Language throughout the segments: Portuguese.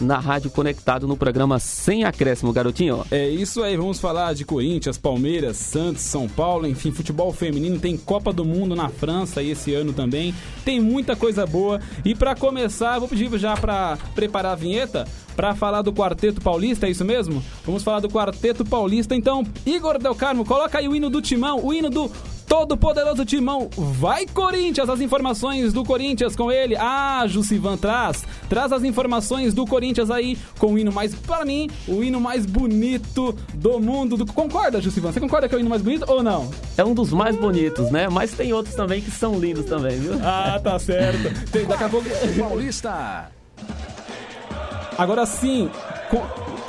na Rádio Conectado no programa Sem Acréscimo, garotinho. É isso aí, vamos falar de Corinthians, Palmeiras, Santos, São Paulo, enfim, futebol feminino, tem Copa do Mundo na França e esse ano também. Tem muita coisa boa. E para começar, vou pedir já para preparar a vinheta para falar do Quarteto Paulista, é isso mesmo? Vamos falar do Quarteto Paulista. Então, Igor Del Carmo, coloca aí o hino do Timão, o hino do todo poderoso timão. Vai Corinthians, as informações do Corinthians com ele. Ah, Jussivan traz, traz as informações do Corinthians aí com o hino mais, para mim, o hino mais bonito do mundo. Do... Concorda, Jussivan? Você concorda que é o hino mais bonito ou não? É um dos mais bonitos, né? Mas tem outros também que são lindos também, viu? Ah, tá certo. Tem, daqui a pouco... Paulista. Agora sim,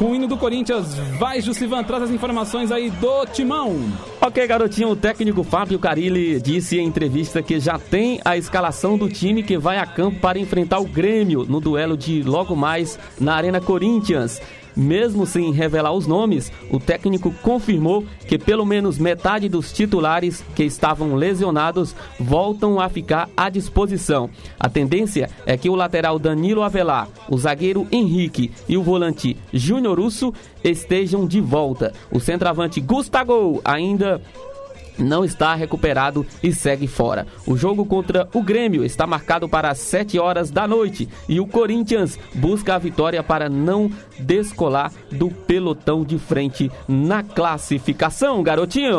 com, o hino do Corinthians, vai Jussivan, traz as informações aí do Timão. Ok, garotinho, o técnico Fábio Carilli disse em entrevista que já tem a escalação do time que vai a campo para enfrentar o Grêmio no duelo de logo mais na Arena Corinthians. Mesmo sem revelar os nomes, o técnico confirmou que pelo menos metade dos titulares que estavam lesionados voltam a ficar à disposição. A tendência é que o lateral Danilo Avelar, o zagueiro Henrique e o volante Júnior Russo estejam de volta. O centroavante Gustavo ainda não está recuperado e segue fora. O jogo contra o Grêmio está marcado para as 7 horas da noite e o Corinthians busca a vitória para não descolar do pelotão de frente na classificação, garotinho.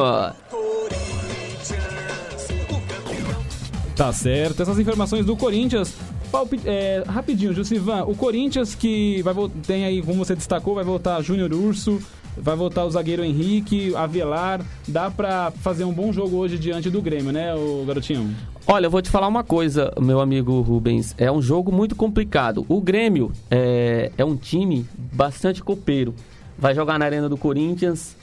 Tá certo, essas informações do Corinthians. É, rapidinho, Jussivan, o Corinthians que vai tem aí, como você destacou, vai voltar Júnior Urso, vai voltar o zagueiro Henrique, Avelar. Dá pra fazer um bom jogo hoje diante do Grêmio, né, o garotinho? Olha, eu vou te falar uma coisa, meu amigo Rubens. É um jogo muito complicado. O Grêmio é, é um time bastante copeiro. Vai jogar na Arena do Corinthians.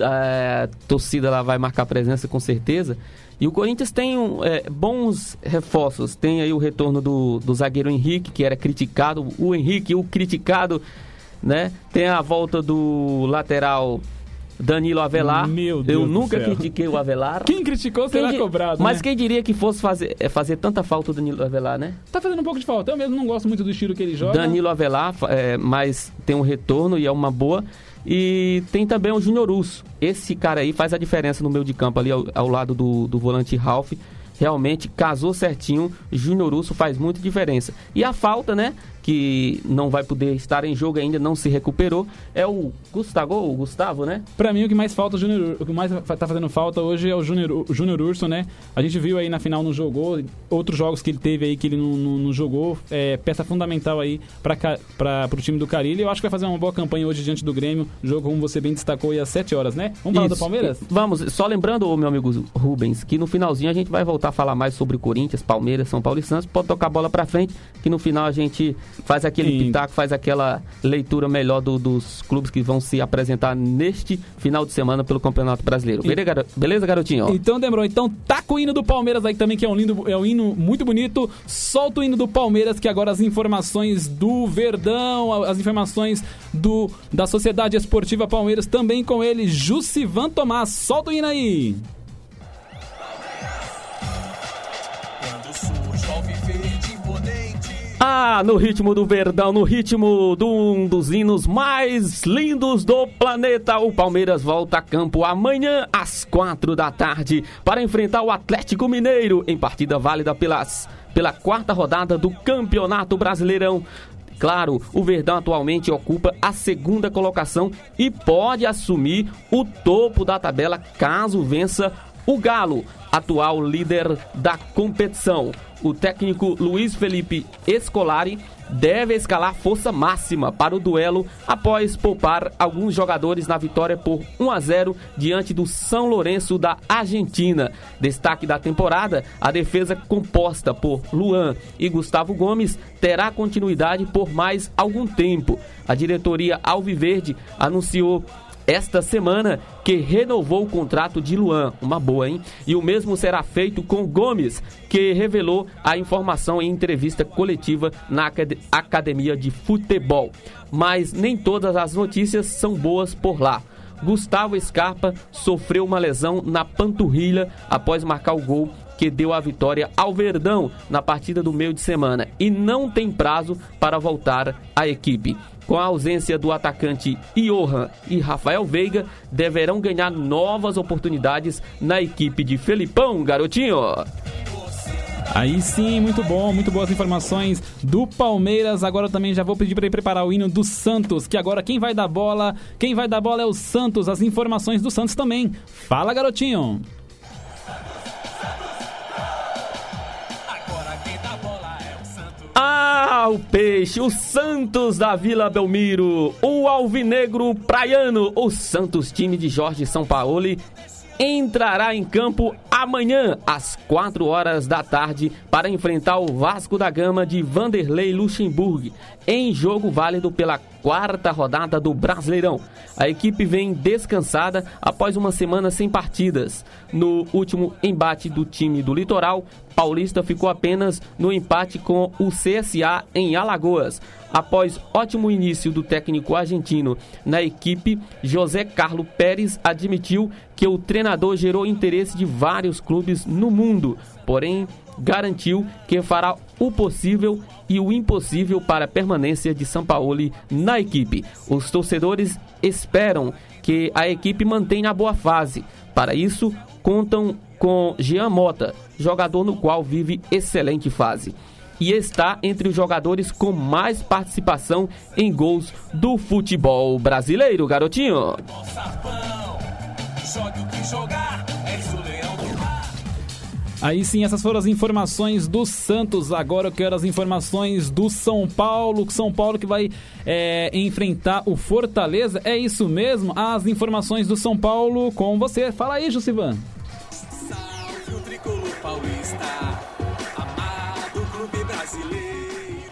A torcida lá vai marcar presença com certeza. E o Corinthians tem é, bons reforços. Tem aí o retorno do, do zagueiro Henrique, que era criticado. O Henrique, o criticado né? Tem a volta do lateral Danilo Avelar. Meu Deus Eu nunca critiquei o Avelar. Quem criticou será quem cobrado. Mas né? quem diria que fosse fazer, é, fazer tanta falta o Danilo Avelar, né? Tá fazendo um pouco de falta. Eu mesmo não gosto muito do estilo que ele joga. Danilo Avelar, é, mas tem um retorno e é uma boa. E tem também o Júnior Russo. Esse cara aí faz a diferença no meio de campo ali ao, ao lado do, do volante Ralph realmente casou certinho. Júnior Russo faz muita diferença. E a falta, né? Que não vai poder estar em jogo ainda, não se recuperou, é o Gustavo, o Gustavo, né? Pra mim, o que mais falta, o, Junior, o que mais tá fazendo falta hoje é o Júnior, Júnior Urso, né? A gente viu aí na final não jogou, outros jogos que ele teve aí que ele não, não, não jogou, é peça fundamental aí para para pro time do Carilho. Eu acho que vai fazer uma boa campanha hoje diante do Grêmio, jogo como você bem destacou aí às 7 horas, né? Vamos falar Isso. do Palmeiras? Vamos, só lembrando, meu amigo Rubens, que no finalzinho a gente vai voltar a falar mais sobre Corinthians, Palmeiras, São Paulo e Santos. Pode tocar a bola para frente, que no final a gente faz aquele Sim. pitaco, faz aquela leitura melhor do, dos clubes que vão se apresentar neste final de semana pelo Campeonato Brasileiro. E... Beleza, garotinho? Então, demorou. Então, taca o hino do Palmeiras aí também, que é um, lindo, é um hino muito bonito. Solta o hino do Palmeiras, que agora as informações do Verdão, as informações do da Sociedade Esportiva Palmeiras, também com ele, Jussivan Tomás. Solta o hino aí! Ah, no ritmo do Verdão, no ritmo de um dos hinos mais lindos do planeta, o Palmeiras volta a campo amanhã às quatro da tarde para enfrentar o Atlético Mineiro em partida válida pelas, pela quarta rodada do Campeonato Brasileirão. Claro, o Verdão atualmente ocupa a segunda colocação e pode assumir o topo da tabela caso vença o Galo, atual líder da competição o técnico Luiz Felipe Escolari deve escalar força máxima para o duelo após poupar alguns jogadores na vitória por 1 a 0 diante do São Lourenço da Argentina. Destaque da temporada, a defesa composta por Luan e Gustavo Gomes terá continuidade por mais algum tempo. A diretoria Alviverde anunciou esta semana que renovou o contrato de Luan, uma boa, hein? E o mesmo será feito com Gomes, que revelou a informação em entrevista coletiva na Academia de Futebol. Mas nem todas as notícias são boas por lá. Gustavo Scarpa sofreu uma lesão na panturrilha após marcar o gol que deu a vitória ao Verdão na partida do meio de semana e não tem prazo para voltar à equipe. Com a ausência do atacante Johan e Rafael Veiga, deverão ganhar novas oportunidades na equipe de Felipão, garotinho. Aí sim, muito bom, muito boas informações do Palmeiras. Agora também já vou pedir para ele preparar o hino do Santos, que agora quem vai dar bola, quem vai dar bola é o Santos. As informações do Santos também. Fala, garotinho. Ah, o peixe, o Santos da Vila Belmiro, o alvinegro praiano, o Santos time de Jorge Sampaoli entrará em campo amanhã às 4 horas da tarde para enfrentar o Vasco da Gama de Vanderlei Luxemburgo em jogo válido pela quarta rodada do Brasileirão. A equipe vem descansada após uma semana sem partidas. No último embate do time do Litoral, Paulista ficou apenas no empate com o CSA em Alagoas. Após ótimo início do técnico argentino na equipe, José Carlos Pérez admitiu que o treinador gerou interesse de vários clubes no mundo, porém garantiu que fará o possível e o impossível para a permanência de Sampaoli na equipe. Os torcedores esperam que a equipe mantenha a boa fase. Para isso, contam com Jean Mota, jogador no qual vive excelente fase e está entre os jogadores com mais participação em gols do futebol brasileiro, garotinho. Aí sim, essas foram as informações do Santos. Agora eu quero as informações do São Paulo. São Paulo que vai é, enfrentar o Fortaleza. É isso mesmo? As informações do São Paulo com você. Fala aí, Jusivan. Salve o tricolor paulista.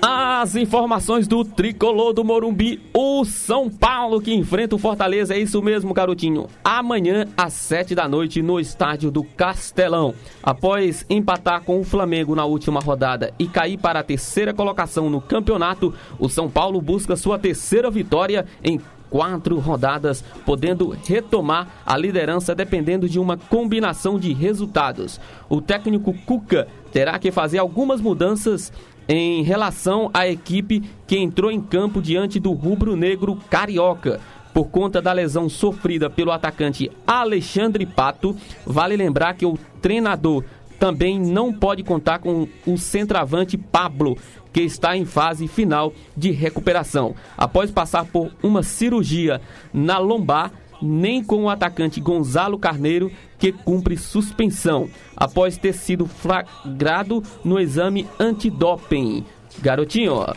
As informações do tricolor do Morumbi, o São Paulo que enfrenta o Fortaleza, é isso mesmo, garotinho. Amanhã às sete da noite no estádio do Castelão. Após empatar com o Flamengo na última rodada e cair para a terceira colocação no campeonato, o São Paulo busca sua terceira vitória em quatro rodadas, podendo retomar a liderança dependendo de uma combinação de resultados. O técnico Cuca terá que fazer algumas mudanças em relação à equipe que entrou em campo diante do rubro-negro carioca. Por conta da lesão sofrida pelo atacante Alexandre Pato, vale lembrar que o treinador também não pode contar com o centroavante Pablo, que está em fase final de recuperação. Após passar por uma cirurgia na lombar, nem com o atacante Gonzalo Carneiro, que cumpre suspensão após ter sido flagrado no exame antidoping. Garotinho, ó.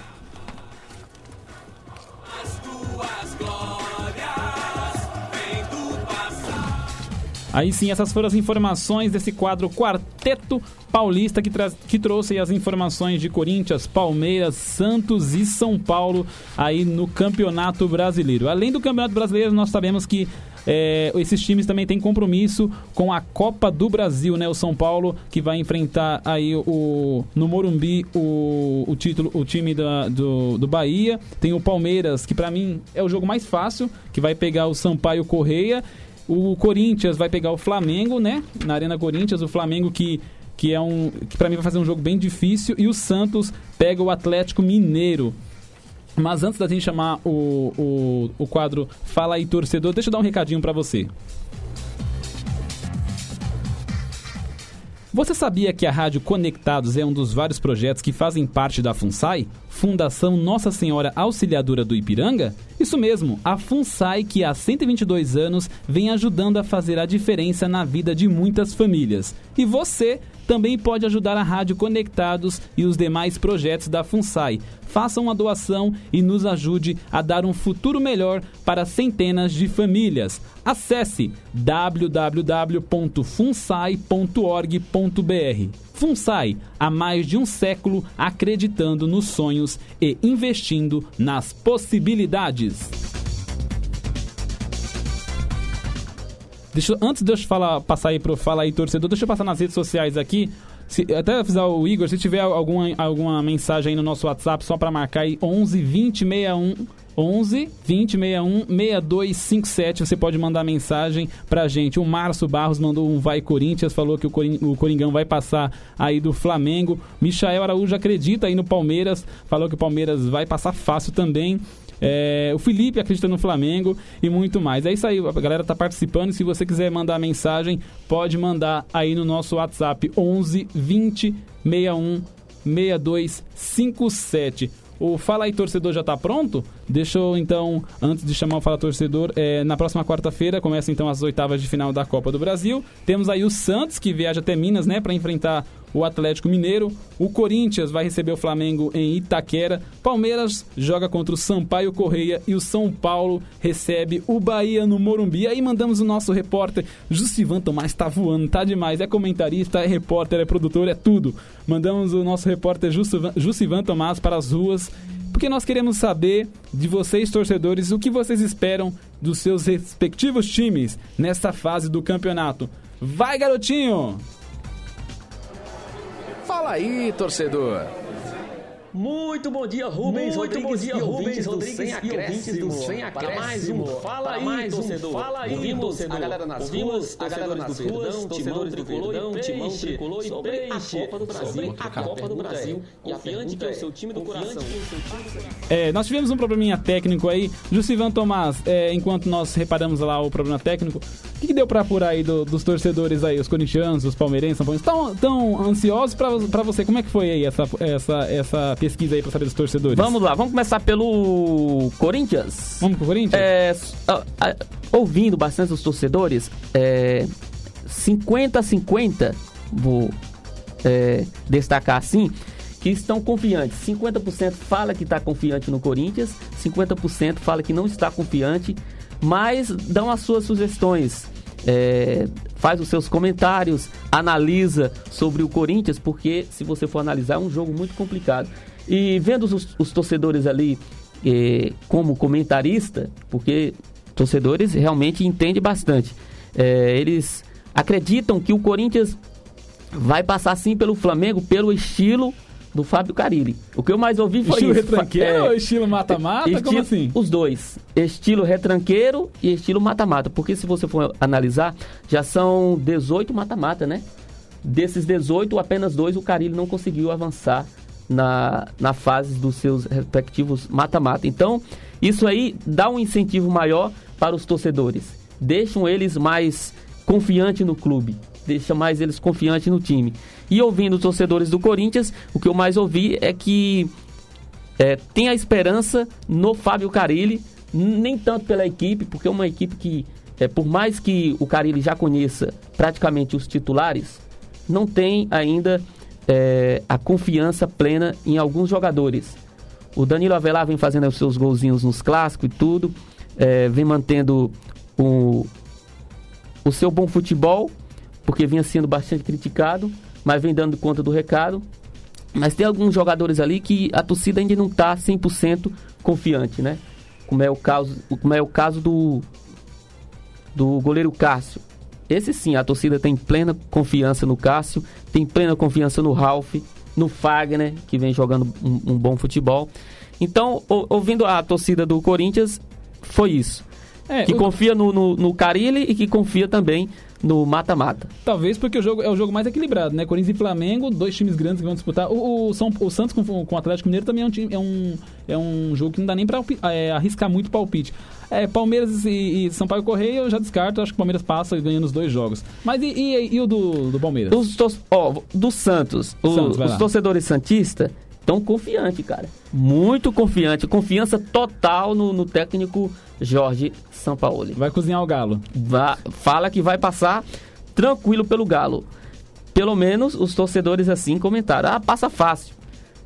Aí sim, essas foram as informações desse quadro Quarteto Paulista que, que trouxe as informações de Corinthians, Palmeiras, Santos e São Paulo aí no Campeonato Brasileiro. Além do Campeonato Brasileiro, nós sabemos que é, esses times também têm compromisso com a Copa do Brasil, né? O São Paulo que vai enfrentar aí o no Morumbi o, o título, o time da, do, do Bahia. Tem o Palmeiras, que para mim é o jogo mais fácil, que vai pegar o Sampaio Correia o Corinthians vai pegar o Flamengo, né? Na Arena Corinthians, o Flamengo que que é um que para mim vai fazer um jogo bem difícil e o Santos pega o Atlético Mineiro. Mas antes da gente chamar o, o, o quadro Fala aí torcedor, deixa eu dar um recadinho para você. Você sabia que a Rádio Conectados é um dos vários projetos que fazem parte da FUNSAI, Fundação Nossa Senhora Auxiliadora do Ipiranga? Isso mesmo, a FUNSAI, que há 122 anos vem ajudando a fazer a diferença na vida de muitas famílias. E você também pode ajudar a Rádio Conectados e os demais projetos da FUNSAI. Faça uma doação e nos ajude a dar um futuro melhor para centenas de famílias. Acesse www.funsai.org.br. FUNSAI, há mais de um século acreditando nos sonhos e investindo nas possibilidades. Deixa, antes de eu falar, passar aí pro Fala aí Torcedor, deixa eu passar nas redes sociais aqui Se, até avisar o Igor, se tiver alguma, alguma mensagem aí no nosso WhatsApp, só para marcar aí 11 20 61 11 20 61 6257. Você pode mandar mensagem pra gente. O Márcio Barros mandou um Vai Corinthians, falou que o, o Coringão vai passar aí do Flamengo. Michael Araújo acredita aí no Palmeiras, falou que o Palmeiras vai passar fácil também. É, o Felipe acredita no Flamengo e muito mais. É isso aí, a galera tá participando. Se você quiser mandar mensagem, pode mandar aí no nosso WhatsApp 11 20 61 6257. O Fala aí Torcedor já está pronto? Deixa eu então, antes de chamar o Fala Torcedor, é, na próxima quarta-feira começa então as oitavas de final da Copa do Brasil. Temos aí o Santos que viaja até Minas, né, para enfrentar o Atlético Mineiro. O Corinthians vai receber o Flamengo em Itaquera. Palmeiras joga contra o Sampaio Correia e o São Paulo recebe o Bahia no Morumbi. Aí mandamos o nosso repórter Justivan Tomás, tá voando, tá demais. É comentarista, é repórter, é produtor, é tudo. Mandamos o nosso repórter Justivan Tomás para as ruas porque nós queremos saber de vocês, torcedores, o que vocês esperam dos seus respectivos times nesta fase do campeonato. Vai, garotinho! Fala aí, torcedor. Muito bom dia, Rubens Muito Rodrigues bom dia, Rubens Rodrigues sem acréscimo. sem acréscimo. Para mais um Fala aí, mais um torcedor. Fala aí, Ouvimos torcedor. a galera nas Ouvimos ruas, a galera nas do ruas, torcedores do tricolor e Verdão, timão tricolor e sobre peixe. a Copa do Brasil, Sobre a Copa do Brasil. é, E confiante que é o seu time do coração. É, nós tivemos um probleminha técnico aí. Justivan Tomás, é, enquanto nós reparamos lá o problema técnico, o que, que deu pra apurar aí do- dos torcedores aí, os corintianos, os palmeirenses, são tão, tão ansiosos pra, pra você? Como é que foi aí essa, essa, essa pesquisa aí pra saber dos torcedores? Vamos lá, vamos começar pelo Corinthians. Vamos pro Corinthians? É, s- a- a- ouvindo bastante os torcedores, é, 50 a 50, vou é, destacar assim, que estão confiantes. 50% fala que está confiante no Corinthians, 50% fala que não está confiante, mas dão as suas sugestões. é, faz os seus comentários, analisa sobre o Corinthians, porque se você for analisar é um jogo muito complicado. E vendo os, os torcedores ali eh, como comentarista, porque torcedores realmente entendem bastante. Eh, eles acreditam que o Corinthians vai passar sim pelo Flamengo pelo estilo do Fábio Carilli. O que eu mais ouvi foi estilo isso. retranqueiro É, ou estilo mata-mata? Como Estilo- assim? Os dois. Estilo retranqueiro e estilo mata-mata. Porque se você for analisar, já são 18 mata-mata, né? Desses 18, apenas dois o Carilli não conseguiu avançar na, na fase dos seus respectivos mata-mata. Então, isso aí dá um incentivo maior para os torcedores. Deixam eles mais confiantes no clube. Deixa mais eles confiantes no time. E ouvindo os torcedores do Corinthians, o que eu mais ouvi é que é, tem a esperança no Fábio Carilli, nem tanto pela equipe, porque é uma equipe que, é, por mais que o Carilli já conheça praticamente os titulares, não tem ainda é, a confiança plena em alguns jogadores. O Danilo Avelar vem fazendo os seus golzinhos nos clássicos e tudo, é, vem mantendo o, o seu bom futebol, porque vinha sendo bastante criticado, mas vem dando conta do recado. Mas tem alguns jogadores ali que a torcida ainda não está 100% confiante, né? Como é o caso, como é o caso do do goleiro Cássio. Esse sim, a torcida tem plena confiança no Cássio, tem plena confiança no Ralph, no Fagner, que vem jogando um, um bom futebol. Então, ou- ouvindo a torcida do Corinthians, foi isso. É, Que o- confia no, no, no Carilli e que confia também no mata-mata. Talvez porque o jogo é o jogo mais equilibrado, né? Corinthians e Flamengo, dois times grandes que vão disputar. O, o, São, o Santos com, com o Atlético Mineiro também é um, time, é um, é um jogo que não dá nem alpi- é, arriscar muito palpite. É, Palmeiras e, e São Paulo e Correia eu já descarto, acho que o Palmeiras passa ganhando os dois jogos. Mas e, e- e o do, do Palmeiras? Os tor- do Santos, o- Santos, os torcedores santistas estão confiantes, cara. Muito confiante. Confiança total no, no técnico Jorge Sampaoli. Vai cozinhar o Galo. Vá- fala que vai passar tranquilo pelo Galo. Pelo menos os torcedores assim comentaram. Ah, passa fácil.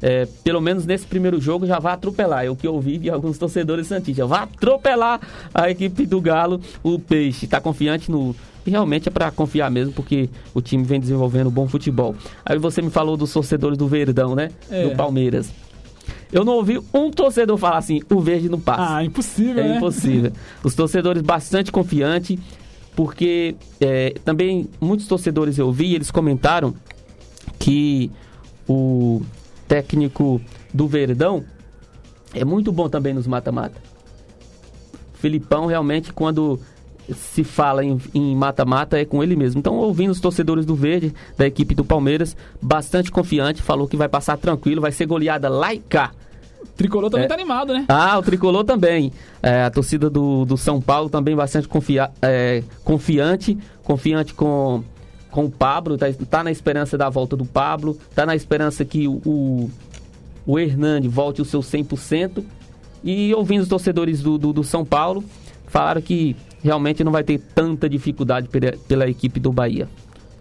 É, pelo menos nesse primeiro jogo já vai atropelar. É o que eu ouvi de alguns torcedores santistas. Vai atropelar a equipe do Galo, o Peixe. Está confiante no. E realmente é para confiar mesmo, porque o time vem desenvolvendo bom futebol. Aí você me falou dos torcedores do Verdão, né? É. Do Palmeiras. Eu não ouvi um torcedor falar assim: o verde não passa. Ah, impossível, É né? impossível. Os torcedores bastante confiantes, porque é, também muitos torcedores eu vi, eles comentaram que o técnico do Verdão é muito bom também nos mata-mata. Filipão realmente quando se fala em mata-mata é com ele mesmo. Então, ouvindo os torcedores do Verde, da equipe do Palmeiras, bastante confiante, falou que vai passar tranquilo, vai ser goleada lá e cá. Tricolor também É. tá animado, né? Ah, o tricolor também. É, a torcida do, do São Paulo também bastante confia, é, confiante, confiante com, com o Pablo, tá, tá na esperança da volta do Pablo, tá na esperança que o, o, o Hernani volte o seu 100%. E ouvindo os torcedores do, do, do São Paulo, falaram que realmente não vai ter tanta dificuldade pela, pela equipe do Bahia.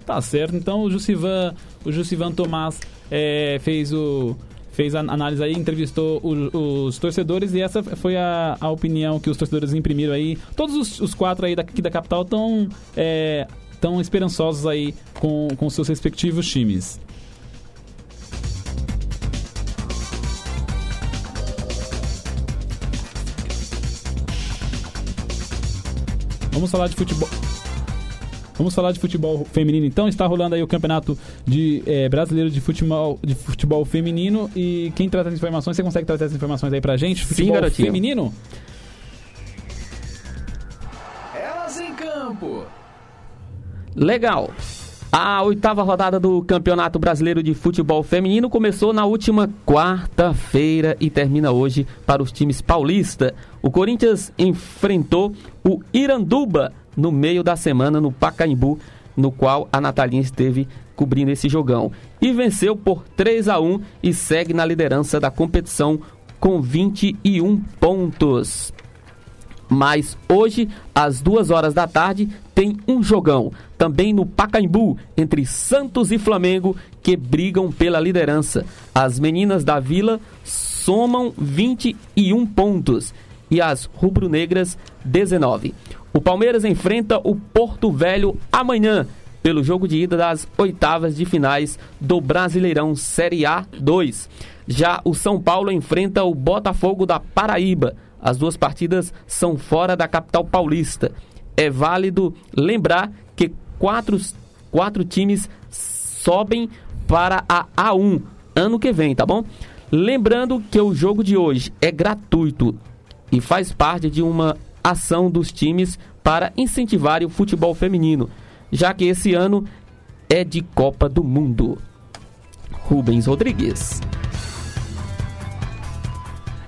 Tá certo. Então o Jussivan, o Jussivan Tomás é, fez o fez a análise aí, entrevistou os torcedores e essa foi a, a opinião que os torcedores imprimiram aí. Todos os, os quatro aí daqui da capital estão é, tão esperançosos aí com, com seus respectivos times. Vamos falar de futebol. Vamos falar de futebol feminino então. Está rolando aí o campeonato de, eh, brasileiro de futebol, de futebol feminino. E quem traz as informações, você consegue trazer as informações aí pra gente? Futebol garotinho. feminino? Elas em campo. Legal. A oitava rodada do Campeonato Brasileiro de Futebol Feminino começou na última quarta-feira e termina hoje para os times paulista. O Corinthians enfrentou o Iranduba no meio da semana no Pacaembu, no qual a Natalinha esteve cobrindo esse jogão. E venceu por 3 a 1 e segue na liderança da competição com 21 pontos. Mas hoje, às duas horas da tarde, tem um jogão, também no Pacaembu, entre Santos e Flamengo, que brigam pela liderança. As meninas da Vila somam 21 pontos e as rubro-negras 19. O Palmeiras enfrenta o Porto Velho amanhã, pelo jogo de ida das oitavas de finais do Brasileirão Série A 2. Já o São Paulo enfrenta o Botafogo da Paraíba. As duas partidas são fora da capital paulista. É válido lembrar que quatro, quatro times sobem para a A1 ano que vem, tá bom? Lembrando que o jogo de hoje é gratuito e faz parte de uma ação dos times para incentivar o futebol feminino, já que esse ano é de Copa do Mundo. Rubens Rodrigues.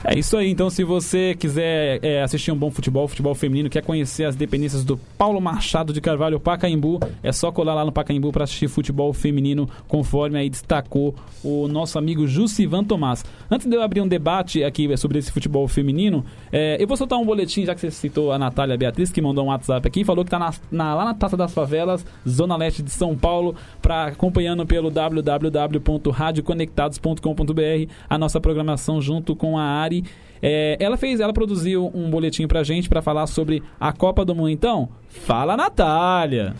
É isso aí, então se você quiser é, assistir um bom futebol, futebol feminino, quer conhecer as dependências do Paulo Machado de Carvalho Pacaembu, é só colar lá no Pacaembu para assistir futebol feminino, conforme aí destacou o nosso amigo Jussivan Tomás. Antes de eu abrir um debate aqui sobre esse futebol feminino, é, eu vou soltar um boletim, já que você citou a Natália Beatriz, que mandou um WhatsApp aqui, falou que tá na, na- lá na Taça das Favelas, Zona Leste de São Paulo, pra, acompanhando pelo www.radioconectados.com.br a nossa programação junto com a Ari. É, ela fez, ela produziu um boletim pra gente pra falar sobre a Copa do Mundo. Então, fala Natália!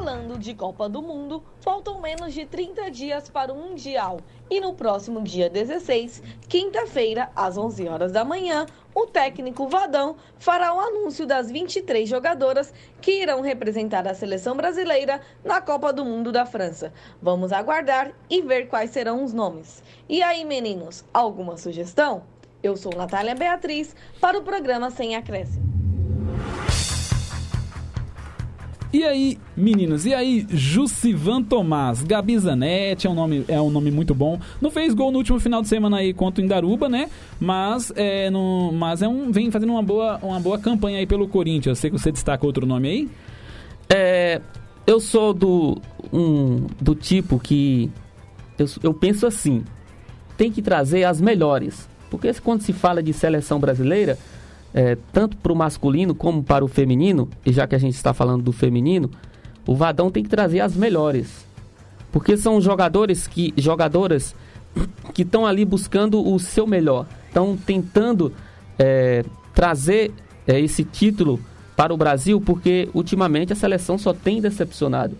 Falando de Copa do Mundo, faltam menos de 30 dias para o Mundial. E no próximo dia 16, quinta-feira, às 11 horas da manhã, o técnico Vadão fará o anúncio das 23 jogadoras que irão representar a seleção brasileira na Copa do Mundo da França. Vamos aguardar e ver quais serão os nomes. E aí, meninos, alguma sugestão? Eu sou Natália Beatriz para o programa Sem Acréscimo. E aí, meninos, e aí, Jussivan Tomás, Gabi Zanetti, é um nome, é um nome muito bom. Não fez gol no último final de semana aí contra o Indaruba, né? Mas é, no, mas é um, vem fazendo uma boa, uma boa campanha aí pelo Corinthians. Eu sei que você destaca outro nome aí. É, eu sou do, um, do tipo que eu, eu penso assim, tem que trazer as melhores. Porque quando se fala de seleção brasileira, é, tanto para o masculino como para o feminino, e já que a gente está falando do feminino, o Vadão tem que trazer as melhores. Porque são jogadores que, jogadoras que estão ali buscando o seu melhor. Estão tentando é, trazer é, esse título para o Brasil, porque ultimamente a seleção só tem decepcionado.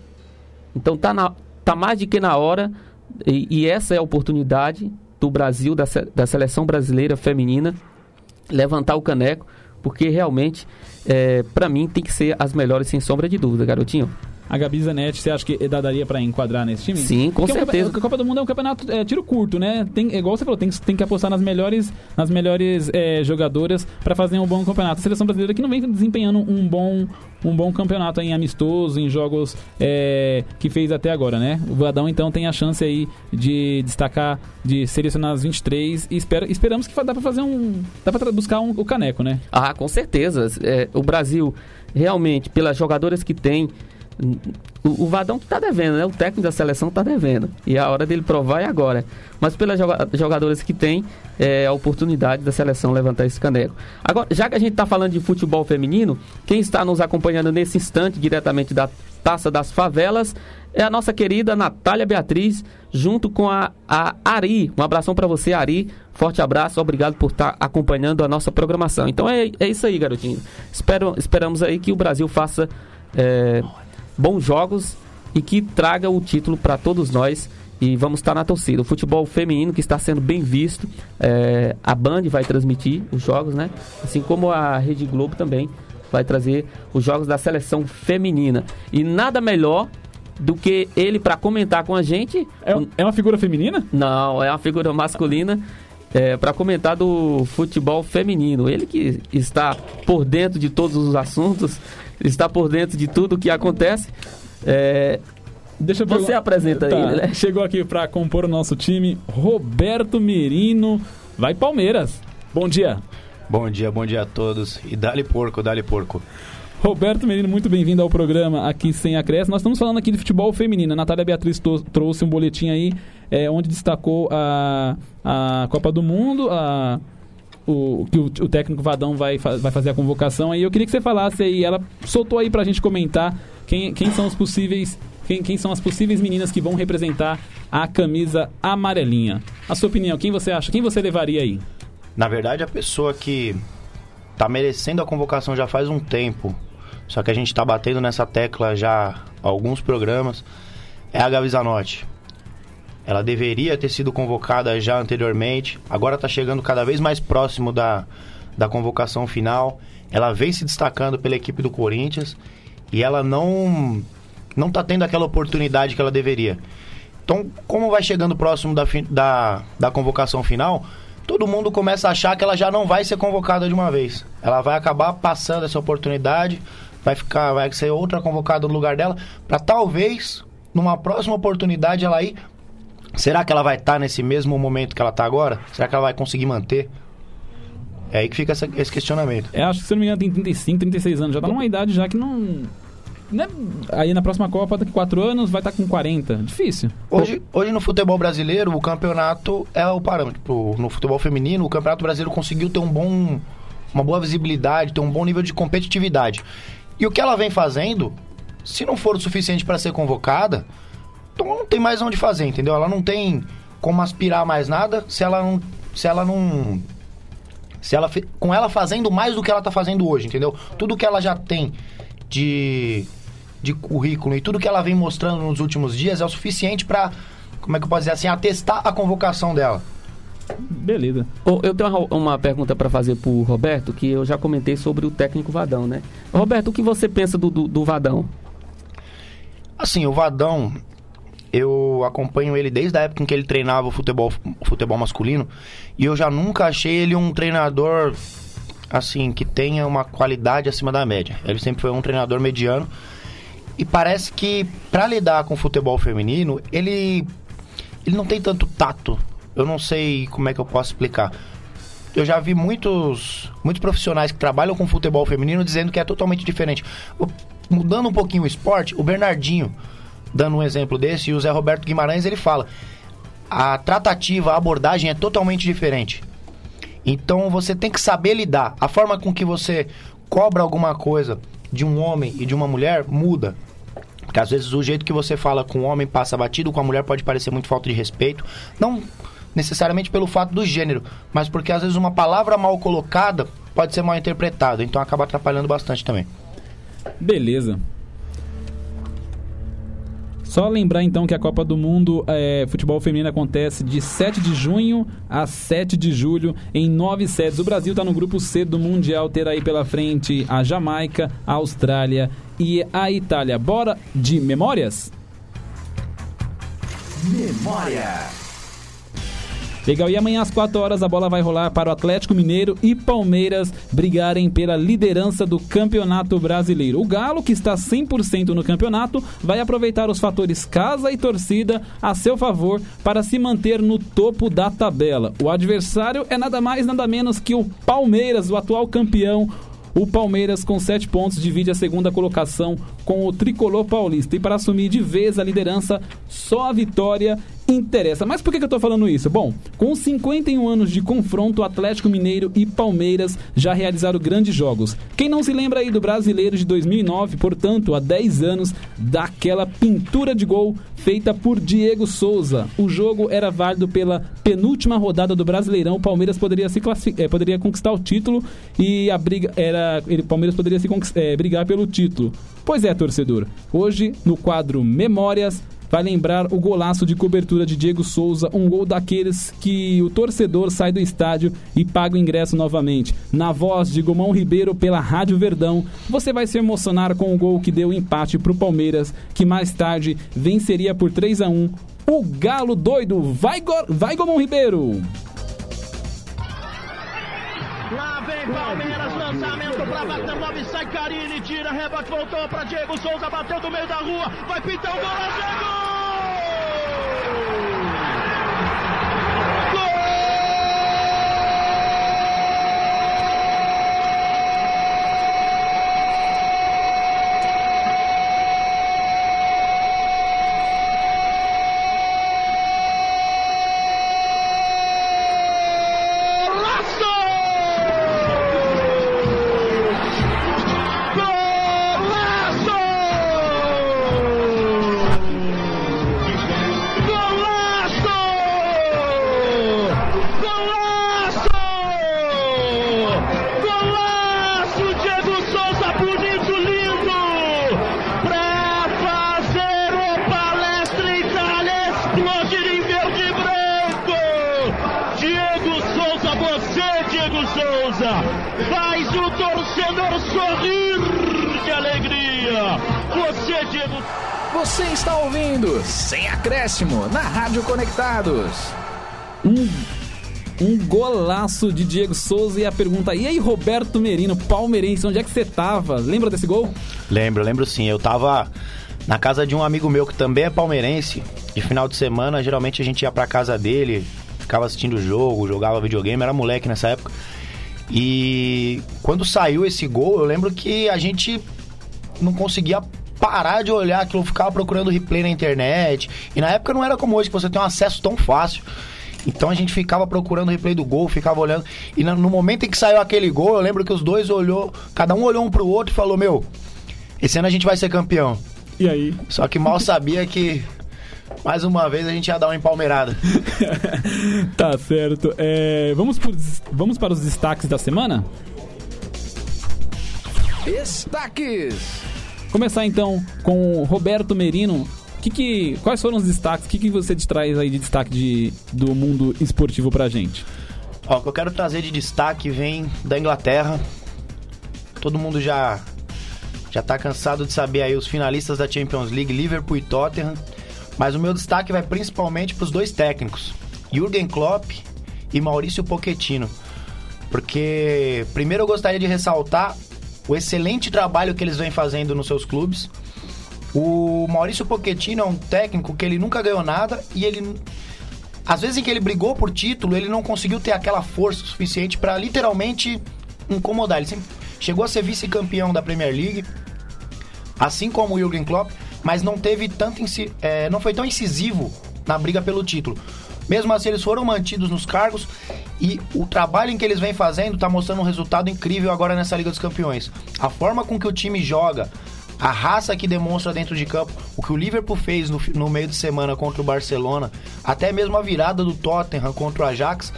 Então tá, na, tá mais de que na hora, e, e essa é a oportunidade do Brasil, da, da seleção brasileira feminina, levantar o caneco, porque realmente, é, para mim, tem que ser as melhores, sem sombra de dúvida, garotinho. A Gabi Zanetti, você acha que daria pra enquadrar nesse time? Sim, com Porque certeza. A Copa do Mundo é um campeonato é, tiro curto, né? Tem, é igual você falou, tem, que- tem que apostar nas melhores, nas melhores é, jogadoras pra fazer um bom campeonato. A seleção brasileira que não vem desempenhando um bom, um bom campeonato em amistoso, em jogos é, que fez até agora, né? O Vadão então tem a chance aí de destacar, de selecionar as 23 e espera, esperamos que dá pra fazer um. dá pra tra- buscar um- o caneco, né? Ah, com certeza. É, o Brasil, realmente, pelas jogadoras que tem, o, o Vadão que tá devendo, né? O técnico da seleção tá devendo. E a hora dele provar é agora. Mas pelas joga- jogadoras que tem, é a oportunidade da seleção levantar esse caneco. Agora, já que a gente tá falando de futebol feminino, quem está nos acompanhando nesse instante, diretamente da Taça das Favelas, é a nossa querida Natália Beatriz, junto com a, a Ari. Um abração para você, Ari. Forte abraço, obrigado por estar acompanhando a nossa programação. Então é, é isso aí, garotinho. Espero, esperamos aí que o Brasil faça é, bons jogos e que traga o título para todos nós. E vamos estar na torcida. O futebol feminino que está sendo bem visto. é, a Band vai transmitir os jogos, né? Assim como a Rede Globo também vai trazer os jogos da seleção feminina. E nada melhor do que ele para comentar com a gente. É, é uma figura feminina? Não, é uma figura masculina. É, para comentar do futebol feminino. Ele que está por dentro de todos os assuntos, está por dentro de tudo que acontece. É, Deixa eu Você pergun- apresenta Tá, ele, né? Chegou aqui pra compor o nosso time, Roberto Merino. Vai Palmeiras. Bom dia. Bom dia, bom dia a todos. E dale porco, dale porco. Roberto Merino, muito bem-vindo ao programa aqui sem acréscimo. Nós estamos falando aqui de futebol feminino. A Natália Beatriz to- trouxe um boletim aí é, onde destacou a, a Copa do Mundo, a, o, que o, o técnico Vadão vai, vai fazer a convocação. Aí eu queria que você falasse aí, ela soltou aí pra gente comentar quem, quem são os possíveis. Quem, quem são as possíveis meninas que vão representar a camisa amarelinha? A sua opinião, quem você acha? Quem você levaria aí? Na verdade, a pessoa que tá merecendo a convocação já faz um tempo, só que a gente tá batendo nessa tecla já alguns programas, é a Gavi Zanotti. Ela deveria ter sido convocada já anteriormente, agora tá chegando cada vez mais próximo da, da convocação final. Ela vem se destacando pela equipe do Corinthians e ela não não tá tendo aquela oportunidade que ela deveria. Então, como vai chegando próximo da, da, da convocação final, todo mundo começa a achar que ela já não vai ser convocada de uma vez. Ela vai acabar passando essa oportunidade, vai ficar, vai ser outra convocada no lugar dela, para talvez numa próxima oportunidade ela ir. Será que ela vai estar nesse mesmo momento que ela está agora? Será que ela vai conseguir manter? É aí que fica essa- esse questionamento. Eu acho que, se não me engano, tem 35, 36 anos. Já tá numa idade já que não... né? Aí na próxima Copa, daqui 4 anos, vai estar com 40. Difícil. Hoje, hoje no futebol brasileiro, o campeonato é o parâmetro. No futebol feminino, o campeonato brasileiro conseguiu ter um bom, uma boa visibilidade, ter um bom nível de competitividade. E o que ela vem fazendo, se não for o suficiente para ser convocada, então não tem mais onde fazer, entendeu? Ela não tem como aspirar mais nada se ela não, se ela não se ela com ela fazendo mais do que ela tá fazendo hoje, entendeu? Tudo que ela já tem de de currículo e tudo que ela vem mostrando nos últimos dias é o suficiente pra, como é que eu posso dizer assim, atestar a convocação dela. Beleza. Ô, Eu tenho uma, uma pergunta para fazer pro Roberto, que eu já comentei sobre o técnico Vadão, né? Roberto, o que você pensa do, do, do Vadão? Assim, o Vadão, eu acompanho ele desde a época em que ele treinava o futebol, futebol masculino e eu já nunca achei ele um treinador assim que tenha uma qualidade acima da média. Ele sempre foi um treinador mediano e parece que para lidar com o futebol feminino ele ele não tem tanto tato. Eu não sei como é que eu posso explicar. Eu já vi muitos, muitos profissionais que trabalham com futebol feminino dizendo que é totalmente diferente. Mudando um pouquinho o esporte, o Bernardinho, dando um exemplo desse, e o Zé Roberto Guimarães, ele fala: a tratativa, a abordagem é totalmente diferente. Então você tem que saber lidar. A forma com que você cobra alguma coisa de um homem e de uma mulher muda. Porque às vezes o jeito que você fala com o homem passa batido, com a mulher pode parecer muito falta de respeito. Não necessariamente pelo fato do gênero, mas porque às vezes uma palavra mal colocada pode ser mal interpretada. Então acaba atrapalhando bastante também. Beleza. Só lembrar então que a Copa do Mundo é, Futebol Feminino acontece de 7 de junho a 7 de julho em nove sedes. O Brasil está no grupo C do Mundial, terá aí pela frente a Jamaica, a Austrália e a Itália. Bora de memórias? Memória. Legal, e amanhã às 4 horas a bola vai rolar para o Atlético Mineiro e Palmeiras brigarem pela liderança do Campeonato Brasileiro. O Galo, que está 100% no campeonato, vai aproveitar os fatores casa e torcida a seu favor para se manter no topo da tabela. O adversário é nada mais, nada menos que o Palmeiras, o atual campeão. O Palmeiras, com 7 pontos, divide a segunda colocação com o tricolor paulista. E para assumir de vez a liderança, só a vitória interessa. Mas por que, eu tô falando isso? Bom, com 51 anos de confronto, Atlético Mineiro e Palmeiras já realizaram grandes jogos. Quem não se lembra aí do brasileiro de 2009, portanto, há 10 anos, daquela pintura de gol feita por Diego Souza. O jogo era válido pela penúltima rodada do Brasileirão. O Palmeiras poderia, se eh, poderia conquistar o título e a briga era. O Palmeiras poderia se eh, brigar pelo título. Pois é, torcedor. Hoje, no quadro Memórias, vai lembrar o golaço de cobertura de Diego Souza, um gol daqueles que o torcedor sai do estádio e paga o ingresso novamente. Na voz de Gomão Ribeiro pela Rádio Verdão, você vai se emocionar com o gol que deu empate para o Palmeiras, que mais tarde venceria por 3 a 1 o Galo doido. Vai, Go vai Gomão Ribeiro! Vem Palmeiras, lançamento pra Batamove, sai Carini, tira, rebote, voltou pra Diego Souza, bateu do meio da rua, vai pintar o golaço, é gol! Você, Diego Você está ouvindo Sem Acréscimo na Rádio Conectados. Um, um golaço de Diego Souza e a pergunta: e aí, Roberto Merino, palmeirense, onde é que você tava? Lembra desse gol? Lembro, lembro sim. Eu tava na casa de um amigo meu que também é palmeirense. De final de semana, geralmente a gente ia pra casa dele, ficava assistindo o jogo, jogava videogame, era moleque nessa época. E quando saiu esse gol, eu lembro que a gente não conseguia parar de olhar aquilo, ficava procurando replay na internet. E na época não era como hoje, que você tem um acesso tão fácil. Então a gente ficava procurando o replay do gol, ficava olhando. E no no momento em que saiu aquele gol, eu lembro que os dois olhou, cada um olhou um pro outro e falou: Meu, esse ano a gente vai ser campeão. E aí? Só que mal sabia que mais uma vez a gente ia dar uma empalmeirada. tá certo. É, vamos, por- vamos para os destaques da semana? Destaques. Começar então com o Roberto Merino. Que que, quais foram os destaques? O que, que você te traz aí de destaque de, do mundo esportivo pra gente? Ó, o que eu quero trazer de destaque vem da Inglaterra. Todo mundo já já tá cansado de saber aí os finalistas da Champions League, Liverpool e Tottenham. Mas o meu destaque vai principalmente para os dois técnicos, Jürgen Klopp e Maurício Pochettino. Porque primeiro eu gostaria de ressaltar o excelente trabalho que eles vêm fazendo nos seus clubes. O Maurício Pochettino é um técnico que ele nunca ganhou nada e ele às vezes em que ele brigou por título, ele não conseguiu ter aquela força suficiente para literalmente incomodar. Ele sempre chegou a ser vice-campeão da Premier League, assim como o Jürgen Klopp, mas não teve tanto é, não foi tão incisivo na briga pelo título. Mesmo assim, eles foram mantidos nos cargos e o trabalho em que eles vêm fazendo está mostrando um resultado incrível agora nessa Liga dos Campeões. A forma com que o time joga, a raça que demonstra dentro de campo, o que o Liverpool fez no, no meio de semana contra o Barcelona, até mesmo a virada do Tottenham contra o Ajax,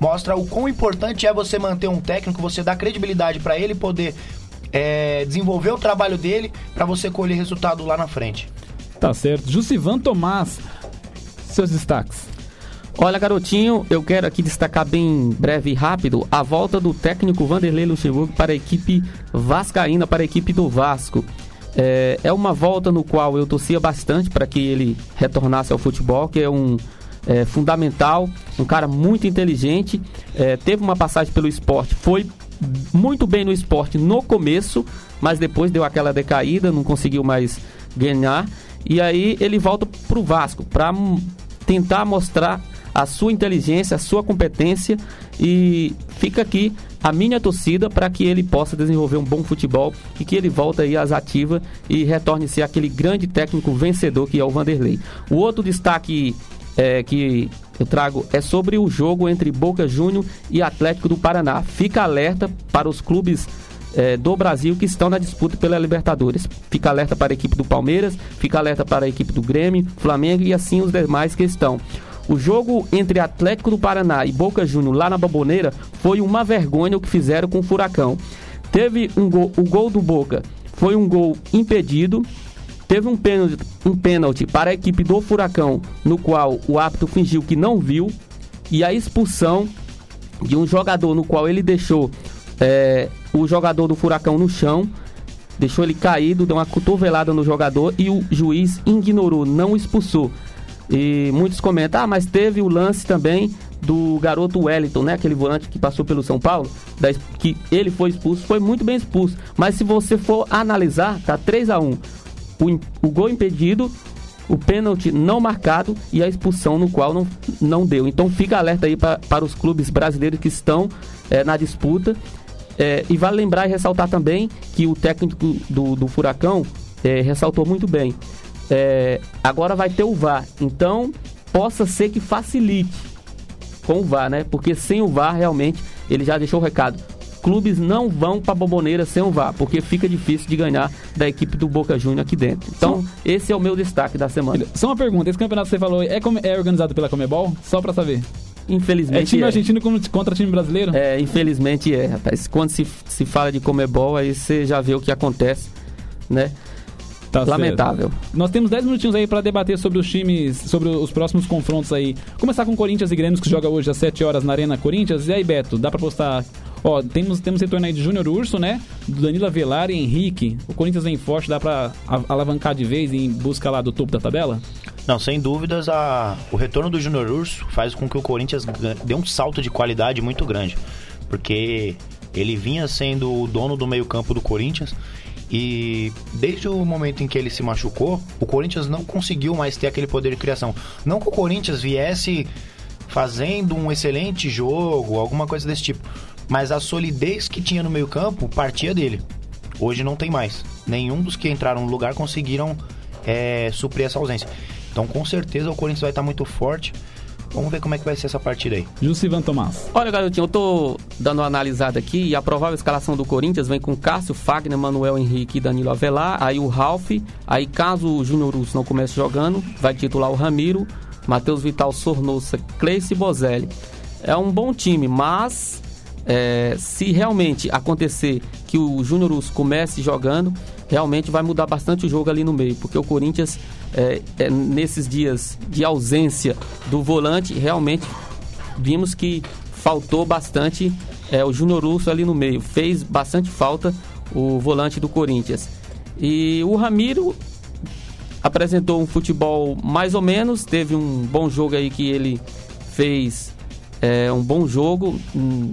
mostra o quão importante é você manter um técnico, você dar credibilidade para ele poder é, desenvolver o trabalho dele para você colher resultado lá na frente. Tá certo. Jussivan Tomás, seus destaques. Olha, garotinho, eu quero aqui destacar bem breve e rápido a volta do técnico Vanderlei Luxemburgo para a equipe vascaína, para a equipe do Vasco. É, é uma volta no qual eu torcia bastante para que ele retornasse ao futebol, que é um é, fundamental, um cara muito inteligente, é, teve uma passagem pelo esporte, foi muito bem no esporte no começo, mas depois deu aquela decaída, não conseguiu mais ganhar. E aí ele volta para o Vasco para tentar mostrar a sua inteligência, a sua competência e fica aqui a minha torcida para que ele possa desenvolver um bom futebol e que ele volte aí às ativas e retorne ser aquele grande técnico vencedor que é o Vanderlei. O outro destaque é, que eu trago é sobre o jogo entre Boca Júnior e Atlético do Paraná. Fica alerta para os clubes é, do Brasil que estão na disputa pela Libertadores. Fica alerta para a equipe do Palmeiras, fica alerta para a equipe do Grêmio, Flamengo e assim os demais que estão. O jogo entre Atlético do Paraná e Boca Júnior lá na Baboneira foi uma vergonha o que fizeram com o Furacão. Teve um gol, o gol do Boca foi um gol impedido. Teve um pênalti, um pênalti para a equipe do Furacão, no qual o árbitro fingiu que não viu. E a expulsão de um jogador no qual ele deixou é, o jogador do Furacão no chão, deixou ele caído, deu uma cotovelada no jogador e o juiz ignorou, não expulsou. E muitos comentam, ah, mas teve o lance também do garoto Wellington, né? Aquele volante que passou pelo São Paulo, da, que ele foi expulso, foi muito bem expulso. Mas se você for analisar, tá 3 a 1 o, o gol impedido, o pênalti não marcado e a expulsão no qual não, não deu. Então fica alerta aí pra, para os clubes brasileiros que estão é, na disputa. É, e vale lembrar e ressaltar também que o técnico do, do Furacão é, ressaltou muito bem. É, agora vai ter o VAR. Então, possa ser que facilite com o VAR, né? Porque sem o VAR, realmente, ele já deixou o recado. Clubes não vão para Bomboneira sem o VAR, porque fica difícil de ganhar da equipe do Boca Júnior aqui dentro. Então, esse é o meu destaque da semana. Só uma pergunta: esse campeonato que você falou é, é organizado pela Comebol? Só pra saber. Infelizmente É time é. argentino contra time brasileiro? É, infelizmente é, rapaz. Quando se, se fala de Comebol, aí você já vê o que acontece, né? Tá certo. Lamentável. Nós temos 10 minutinhos aí pra debater sobre os times, sobre os próximos confrontos aí. Começar com Corinthians e Grêmio, que joga hoje às 7 horas na Arena Corinthians. E aí, Beto, dá pra postar. Ó, temos, temos retorno aí de Júnior Urso, né? Do Danilo Avelar e Henrique. O Corinthians vem forte, dá pra alavancar de vez em busca lá do topo da tabela? Não, sem dúvidas, a, o retorno do Júnior Urso faz com que o Corinthians dê um salto de qualidade muito grande. Porque ele vinha sendo o dono do meio-campo do Corinthians e desde o momento em que ele se machucou, o Corinthians não conseguiu mais ter aquele poder de criação. Não que o Corinthians viesse fazendo um excelente jogo, alguma coisa desse tipo, mas a solidez que tinha no meio-campo partia dele. Hoje não tem mais. Nenhum dos que entraram no lugar conseguiram é, suprir essa ausência. Então, com certeza, o Corinthians vai estar muito forte. Vamos ver como é que vai ser essa partida aí. Jussivan Tomás. Olha, garotinho, eu tô dando uma analisada aqui e a provável escalação do Corinthians vem com Cássio, Fagner, Manuel Henrique e Danilo Avelar. Aí o Ralf. Aí, caso o Júnior Russo não comece jogando, vai titular o Ramiro, Matheus Vital, Sornosa, Cleice e Bozelli. É um bom time, mas é, se realmente acontecer que o Júnior Russo comece jogando, realmente vai mudar bastante o jogo ali no meio, porque o Corinthians, é, é, nesses dias de ausência do volante, realmente vimos que faltou bastante é, o Júnior Urso ali no meio. Fez bastante falta o volante do Corinthians. E o Ramiro apresentou um futebol mais ou menos, teve um bom jogo aí que ele fez é, um bom jogo, hum,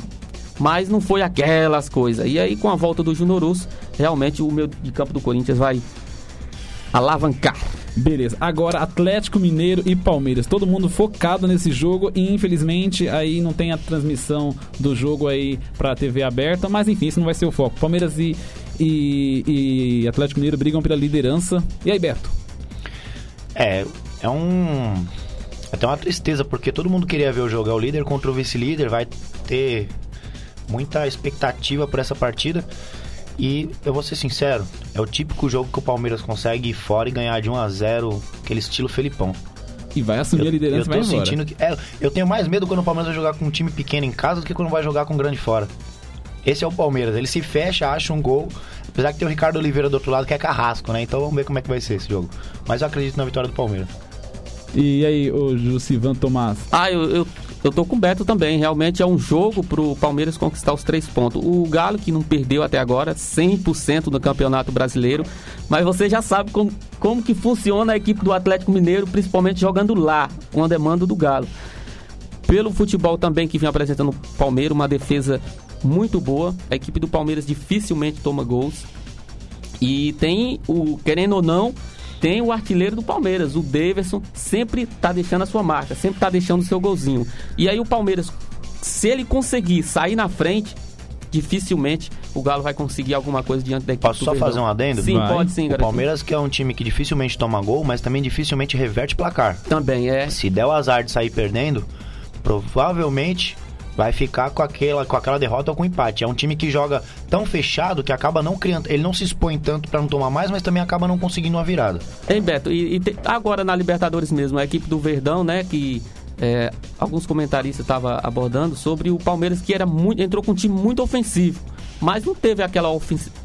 mas não foi aquelas coisas. E aí com a volta do Júnior Urso, realmente o meu de campo do Corinthians vai alavancar. Beleza, agora Atlético Mineiro e Palmeiras. Todo mundo focado nesse jogo e infelizmente aí não tem a transmissão do jogo aí pra TV aberta, mas enfim, isso não vai ser o foco. Palmeiras e, e, e Atlético Mineiro brigam pela liderança. E aí, Beto? É, é um. Até uma tristeza, porque todo mundo queria ver o jogo. É o líder contra o vice-líder, vai ter muita expectativa por essa partida. E eu vou ser sincero, é o típico jogo que o Palmeiras consegue ir fora e ganhar de 1 a 0 aquele estilo Felipão. E vai assumir a liderança eu vai tô embora. sentindo que. é, eu tenho mais medo quando o Palmeiras vai jogar com um time pequeno em casa do que quando vai jogar com um grande fora. Esse é o Palmeiras. Ele se fecha, acha um gol. Apesar que tem o Ricardo Oliveira do outro lado que é carrasco, né? Então vamos ver como é que vai ser esse jogo. Mas eu acredito na vitória do Palmeiras. E aí, o Jussivan Tomás? Ah, eu, eu, eu tô com o Beto também. Realmente é um jogo pro Palmeiras conquistar os três pontos. O Galo, que não perdeu até agora, 100% no Campeonato Brasileiro. Mas você já sabe como, como que funciona a equipe do Atlético Mineiro, principalmente jogando lá, com a demanda do Galo. Pelo futebol também que vem apresentando o Palmeiras, uma defesa muito boa. A equipe do Palmeiras dificilmente toma gols. E tem o, querendo ou não, tem o artilheiro do Palmeiras, o Daverson, sempre tá deixando a sua marca, sempre tá deixando o seu golzinho. E aí o Palmeiras, se ele conseguir sair na frente, dificilmente o Galo vai conseguir alguma coisa diante da equipe Posso só Verdão. fazer um adendo? Sim, Vai. pode sim, O garotinho. Palmeiras que é um time que dificilmente toma gol, mas também dificilmente reverte placar. Também é. Se der o azar de sair perdendo, provavelmente vai ficar com aquela, com aquela derrota ou com empate. É um time que joga tão fechado que acaba não criando. Ele não se expõe tanto pra não tomar mais, mas também acaba não conseguindo uma virada. Hein, Beto? E, e te- agora na Libertadores mesmo, a equipe do Verdão, né, que é, alguns comentaristas estavam abordando sobre o Palmeiras que era muito, entrou com um time muito ofensivo, mas não teve aquela ofensiva,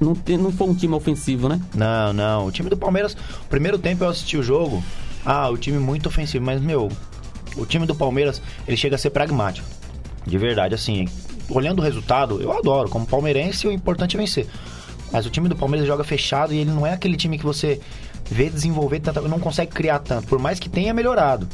não, te- não foi um time ofensivo, né? Não, não. O time do Palmeiras, primeiro tempo eu assisti o jogo. Ah, o time muito ofensivo, mas meu, o time do Palmeiras, ele chega a ser pragmático. De verdade, assim, olhando o resultado, eu adoro. Como palmeirense, o importante é vencer. Mas o time do Palmeiras joga fechado e ele não é aquele time que você vê desenvolver tanto, não consegue criar tanto, por mais que tenha melhorado.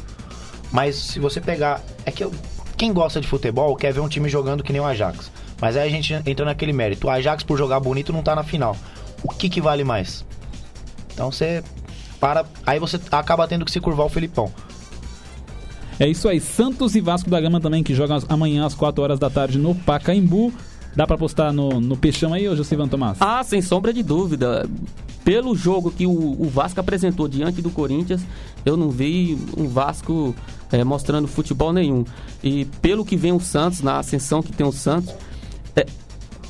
Mas se você pegar, é que eu- quem gosta de futebol quer ver um time jogando que nem o Ajax. Mas aí a gente entra naquele mérito. O Ajax por jogar bonito não tá na final. O que que vale mais? Então você para, aí você acaba tendo que se curvar o Felipão. É isso aí. Santos e Vasco da Gama também, que jogam amanhã às 4 horas da tarde no Pacaembu. Dá pra postar no, no Peixão aí, ô Josivan Tomás? Ah, sem sombra de dúvida. Pelo jogo que o, o Vasco apresentou diante do Corinthians, eu não vi um Vasco eh, mostrando futebol nenhum. E pelo que vem o Santos, na ascensão que tem o Santos, é,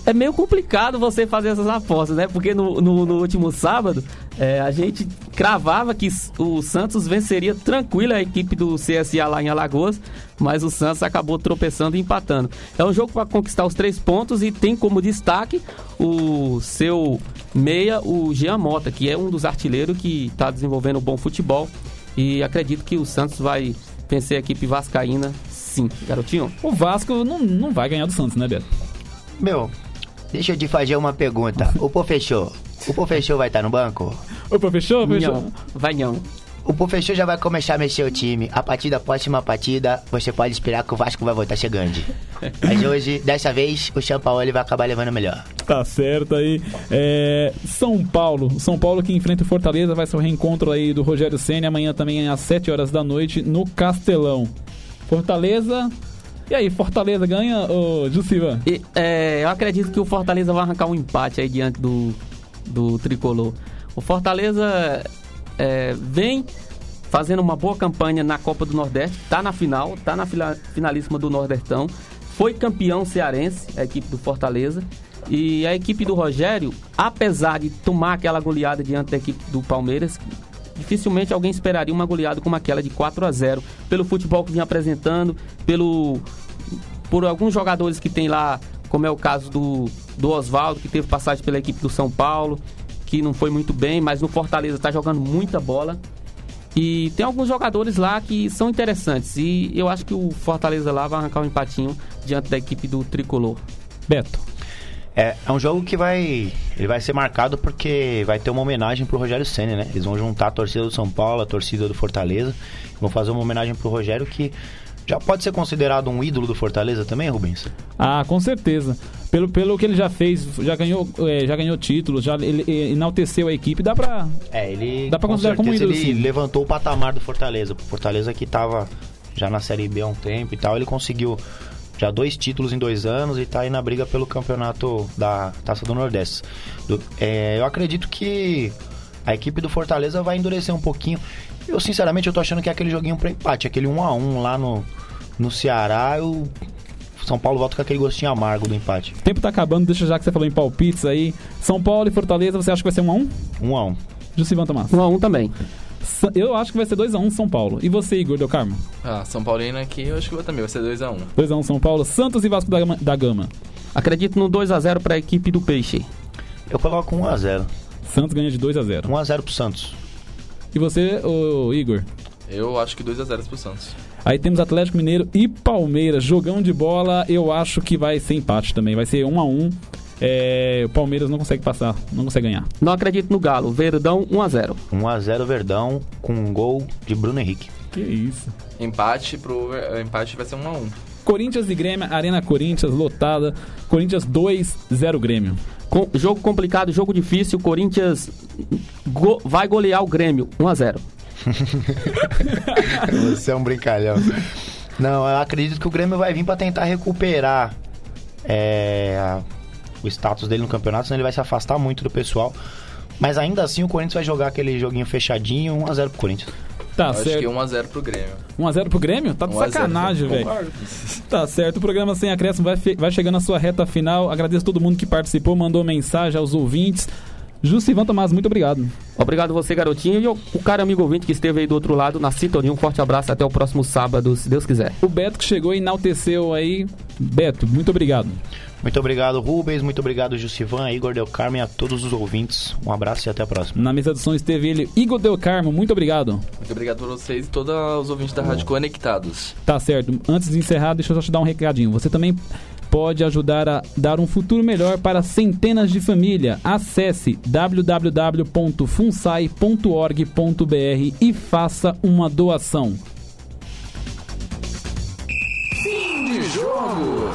é meio complicado você fazer essas apostas, né? Porque no, no- no último sábado, eh, a gente cravava que o Santos venceria tranquilo a equipe do CSA lá em Alagoas, mas o Santos acabou tropeçando e empatando. É um jogo para conquistar os três pontos e tem como destaque o seu meia, o Jean Mota, que é um dos artilheiros que está desenvolvendo bom futebol. E acredito que o Santos vai vencer a equipe vascaína, sim, garotinho. O Vasco não, não vai ganhar do Santos, né, Beto? Meu, deixa eu te fazer uma pergunta. O professor, o professor vai estar no banco? Opa, fechou? Fechou? Não, vai não. O professor já vai começar a mexer o time. A partir da próxima partida, você pode esperar que o Vasco vai voltar chegando. Mas hoje, dessa vez, o São Paulo ele vai acabar levando melhor. Tá certo aí. É, São Paulo. São Paulo que enfrenta o Fortaleza. Vai ser o reencontro aí do Rogério Senna. Amanhã também às 7 horas da noite no Castelão. Fortaleza. E aí, Fortaleza ganha, ô Jussiva? E, é, eu acredito que o Fortaleza vai arrancar um empate aí diante do, do tricolor. O Fortaleza é, vem fazendo uma boa campanha na Copa do Nordeste, tá na final, tá na finalíssima do Nordestão, foi campeão cearense, a equipe do Fortaleza. E a equipe do Rogério, apesar de tomar aquela goleada diante da equipe do Palmeiras, dificilmente alguém esperaria uma goleada como aquela de 4 a 0 pelo futebol que vinha apresentando, pelo por alguns jogadores que tem lá, como é o caso do, do Oswaldo, que teve passagem pela equipe do São Paulo, que não foi muito bem, mas no Fortaleza está jogando muita bola. E tem alguns jogadores lá que são interessantes. E eu acho que o Fortaleza lá vai arrancar um empatinho diante da equipe do Tricolor. Beto. É, é um jogo que vai. Ele vai ser marcado porque vai ter uma homenagem pro Rogério Senna, né? Eles vão juntar a torcida do São Paulo, a torcida do Fortaleza. Vão fazer uma homenagem pro Rogério que já pode ser considerado um ídolo do Fortaleza também, Rubens? Ah, com certeza. Pelo, pelo que ele já fez, já ganhou, é, já ganhou títulos, já ele, é, enalteceu a equipe, dá pra. É, ele. Dá pra com considerar como ídolo, Ele sim. levantou o patamar do Fortaleza. O Fortaleza que tava já na Série B há um tempo e tal, ele conseguiu já dois títulos em dois anos e tá aí na briga pelo campeonato da Taça do Nordeste. Do- é, eu acredito que a equipe do Fortaleza vai endurecer um pouquinho. Eu, sinceramente, eu tô achando que é aquele joguinho pra empate, aquele 1 a 1 lá no, no Ceará. O São Paulo volta com aquele gostinho amargo do empate. O tempo tá acabando, deixa já que você falou em palpites aí. São Paulo e Fortaleza, você acha que vai ser 1x1? 1 a 1 Jussivan Tomás. 1 a 1 também. Eu acho que vai ser 2x1 São Paulo. E você, Igor Del Carmo? Ah, São Paulino aqui, eu acho que vai também, vai ser 2x1. 2x1 São Paulo. Santos e Vasco da Gama. Da Gama. Acredito no 2 a 0 para a equipe do Peixe. Eu coloco 1 a 0 Santos ganha de 2x0. 1 a 0 pro Santos. E você, ô Igor? Eu acho que 2x0 pro Santos. Aí temos Atlético Mineiro e Palmeiras. Jogão de bola, eu acho que vai ser empate também. Vai ser 1 a 1 é, o Palmeiras não consegue passar, não consegue ganhar. Não acredito no Galo. Verdão 1x0. 1x0 Verdão com um gol de Bruno Henrique. Que isso. Empate pro. Empate vai ser 1 a 1 Corinthians e Grêmio, Arena Corinthians lotada. Corinthians 2, 0 Grêmio. Com, jogo complicado, jogo difícil. Corinthians go- vai golear o Grêmio 1x0. Você é um brincalhão. Não, eu acredito que o Grêmio vai vir pra tentar recuperar é, a- o status dele no campeonato, senão ele vai se afastar muito do pessoal. Mas ainda assim o Corinthians vai jogar aquele joguinho fechadinho, 1x0 pro Corinthians. Tá Acho que certo. 1x0 pro Grêmio. 1x0 pro Grêmio? Tá de 1 a 0, sacanagem, velho. Tá certo, o programa Sem Acréscimo vai, vai chegando à sua reta final. Agradeço todo mundo que participou, mandou mensagem aos ouvintes. Justivan Tomás, muito obrigado. Obrigado você, garotinho. E o, o cara amigo ouvinte que esteve aí do outro lado na sintonia. Um forte abraço. Até o próximo sábado, se Deus quiser. O Beto que chegou e enalteceu aí. Beto, muito obrigado. Muito obrigado, Rubens. Muito obrigado, Jussivan, Igor Del Carmen e a todos os ouvintes. Um abraço e até a próxima. Na mesa de som esteve ele, Igor Del Carmo, muito obrigado. Muito obrigado por vocês e todos os ouvintes da Rádio Conectados. Tá certo. Antes de encerrar, deixa eu só te dar um recadinho. Você também pode ajudar a dar um futuro melhor para centenas de famílias. Acesse www.funsai.org.br e faça uma doação. Fim de jogo.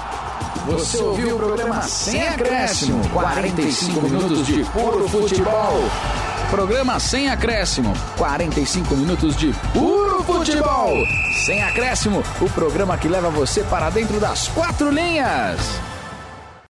Você ouviu o programa Sem Acréscimo. 45 minutos de puro futebol. Programa Sem Acréscimo. 45 minutos de puro futebol. Sem Acréscimo, o programa que leva você para dentro das quatro linhas.